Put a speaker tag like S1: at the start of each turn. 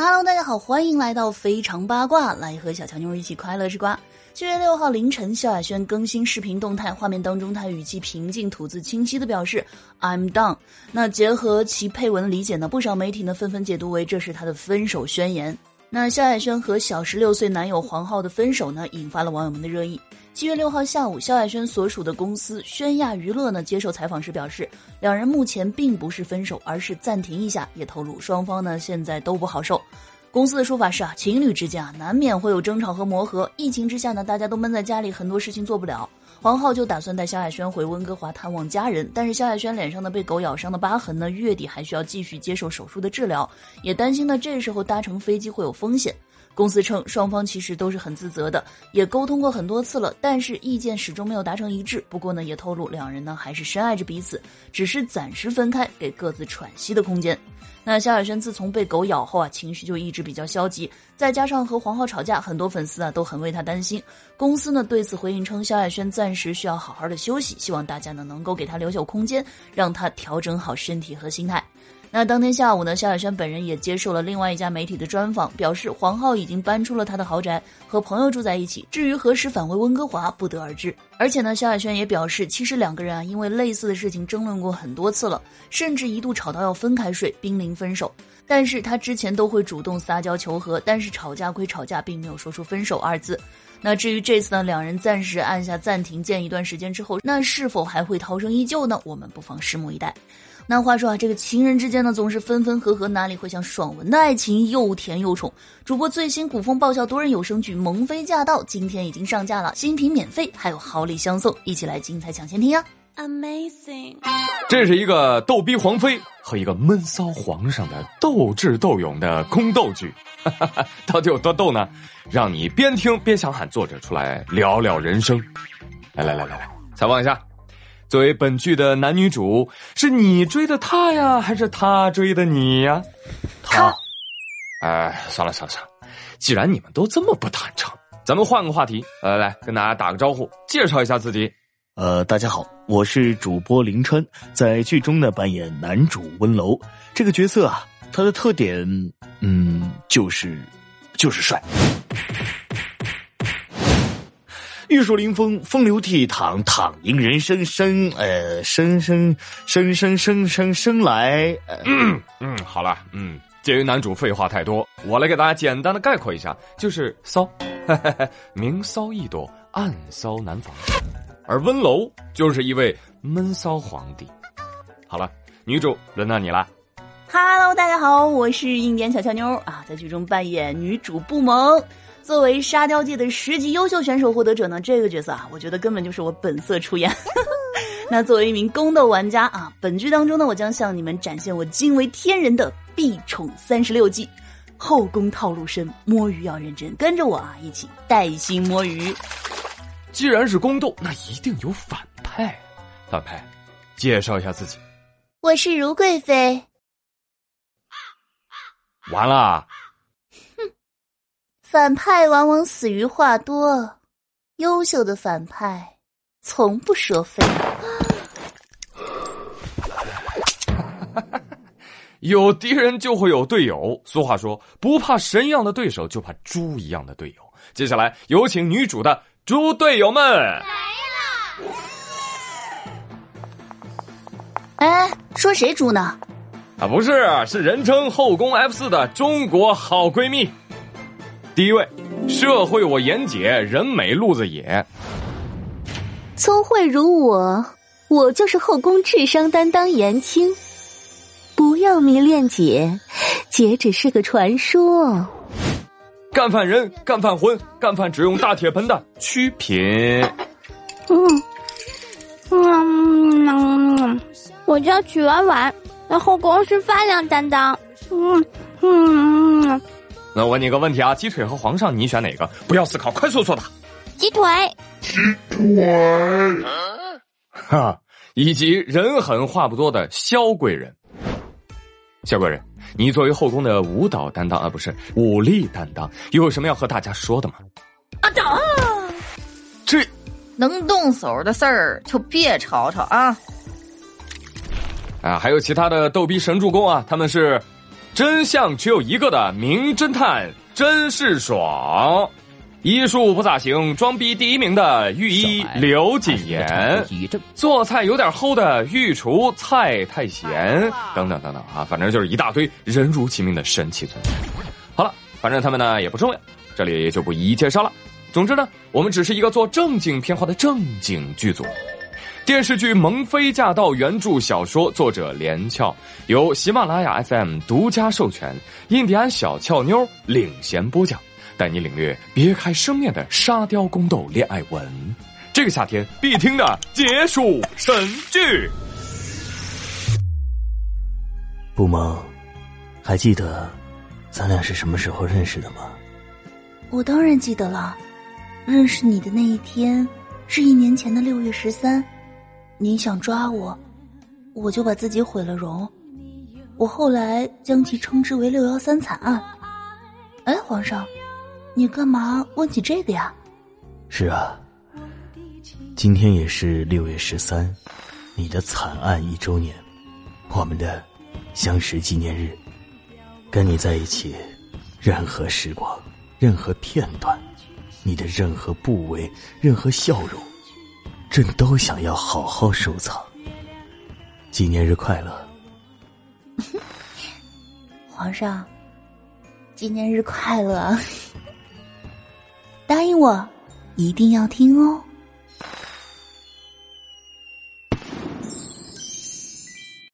S1: Hello，大家好，欢迎来到非常八卦，来和小强妞一起快乐吃瓜。七月六号凌晨，萧亚轩更新视频动态，画面当中她语气平静、吐字清晰的表示 "I'm done"。那结合其配文理解呢，不少媒体呢纷纷解读为这是她的分手宣言。那萧亚轩和小十六岁男友黄浩的分手呢，引发了网友们的热议。七月六号下午，萧亚轩所属的公司宣亚娱乐呢接受采访时表示，两人目前并不是分手，而是暂停一下，也透露双方呢现在都不好受。公司的说法是啊，情侣之间啊难免会有争吵和磨合，疫情之下呢大家都闷在家里，很多事情做不了。黄浩就打算带萧亚轩回温哥华探望家人，但是萧亚轩脸上的被狗咬伤的疤痕呢，月底还需要继续接受手术的治疗，也担心呢这时候搭乘飞机会有风险。公司称双方其实都是很自责的，也沟通过很多次了，但是意见始终没有达成一致。不过呢，也透露两人呢还是深爱着彼此，只是暂时分开，给各自喘息的空间。那萧亚轩自从被狗咬后啊，情绪就一直比较消极，再加上和黄浩吵架，很多粉丝啊都很为他担心。公司呢对此回应称，萧亚轩暂时需要好好的休息，希望大家呢能够给他留有空间，让他调整好身体和心态。那当天下午呢，萧亚轩本人也接受了另外一家媒体的专访，表示黄浩已经搬出了他的豪宅，和朋友住在一起。至于何时返回温哥华，不得而知。而且呢，萧亚轩也表示，其实两个人啊，因为类似的事情争论过很多次了，甚至一度吵到要分开睡，濒临分手。但是他之前都会主动撒娇求和，但是吵架归吵架，并没有说出分手二字。那至于这次呢，两人暂时按下暂停键一段时间之后，那是否还会涛声依旧呢？我们不妨拭目以待。那话说啊，这个情人之间呢，总是分分合合，哪里会像爽文的爱情又甜又宠？主播最新古风爆笑多人有声剧《萌妃驾到》今天已经上架了，新品免费，还有好礼相送，一起来精彩抢先听啊
S2: ！Amazing，这是一个逗逼皇妃和一个闷骚皇上的斗智斗勇的宫斗剧，到底有多逗呢？让你边听边想喊作者出来聊聊人生。来来来来来，采访一下。作为本剧的男女主，是你追的他呀，还是他追的你呀？
S1: 他。
S2: 哎，算了算了算了，既然你们都这么不坦诚，咱们换个话题。来来，跟大家打个招呼，介绍一下自己。
S3: 呃，大家好，我是主播林川，在剧中呢扮演男主温柔。这个角色啊，他的特点，嗯，就是就是帅。玉树临风，风流倜傥，躺赢人生，生呃，生生生生生生生来，
S2: 嗯嗯，好了，嗯，鉴于男主废话太多，我来给大家简单的概括一下，就是骚，明骚易躲，暗骚难防，而温柔就是一位闷骚皇帝。好了，女主轮到你了。
S1: Hello，大家好，我是应点小俏妞啊，在剧中扮演女主不萌。作为沙雕界的十级优秀选手获得者呢，这个角色啊，我觉得根本就是我本色出演。那作为一名宫斗玩家啊，本剧当中呢，我将向你们展现我惊为天人的必宠三十六计，后宫套路深，摸鱼要认真，跟着我啊，一起带薪摸鱼。
S2: 既然是宫斗，那一定有反派。反派，介绍一下自己。
S4: 我是如贵妃。
S2: 完了。
S4: 反派往往死于话多，优秀的反派从不说废
S2: 话。有敌人就会有队友，俗话说不怕神一样的对手，就怕猪一样的队友。接下来有请女主的猪队友们来了。
S1: 哎，说谁猪呢？
S2: 啊，不是，是人称后宫 F 四的中国好闺蜜。第一位，社会我严姐，人美路子野。
S4: 聪慧如我，我就是后宫智商担当颜青。不要迷恋姐，姐只是个传说。
S2: 干饭人，干饭荤，干饭只用大铁盆的曲品。
S5: 嗯嗯，我叫曲婉婉，在后宫是饭量担当。嗯。
S2: 那我问你个问题啊，鸡腿和皇上你选哪个？不要思考，快速作答。
S5: 鸡腿。
S6: 鸡腿。
S2: 哈，以及人狠话不多的萧贵人。萧贵人，你作为后宫的舞蹈担当啊，不是武力担当，有什么要和大家说的吗？
S1: 啊长，
S2: 这
S1: 能动手的事儿就别吵吵啊。
S2: 啊，还有其他的逗逼神助攻啊，他们是。真相只有一个的名侦探真是爽。医术不咋行，装逼第一名的御医刘谨言，做菜有点齁的御厨蔡太贤，等等等等啊，反正就是一大堆人如其名的神奇存在。好了，反正他们呢也不重要，这里就不一一介绍了。总之呢，我们只是一个做正经片花的正经剧组。电视剧《萌妃驾到》原著小说作者连翘，由喜马拉雅 FM 独家授权，印第安小俏妞领衔播讲。带你领略别开生面的沙雕宫斗恋爱文，这个夏天必听的解暑神剧。
S3: 不萌，还记得咱俩是什么时候认识的吗？
S1: 我当然记得了，认识你的那一天是一年前的六月十三，你想抓我，我就把自己毁了容，我后来将其称之为“六幺三惨案”。哎，皇上。你干嘛问起这个呀？
S3: 是啊，今天也是六月十三，你的惨案一周年，我们的相识纪念日。跟你在一起，任何时光，任何片段，你的任何部位，任何笑容，朕都想要好好收藏。纪念日快乐，
S1: 皇上，纪念日快乐。答应我，一定要听哦。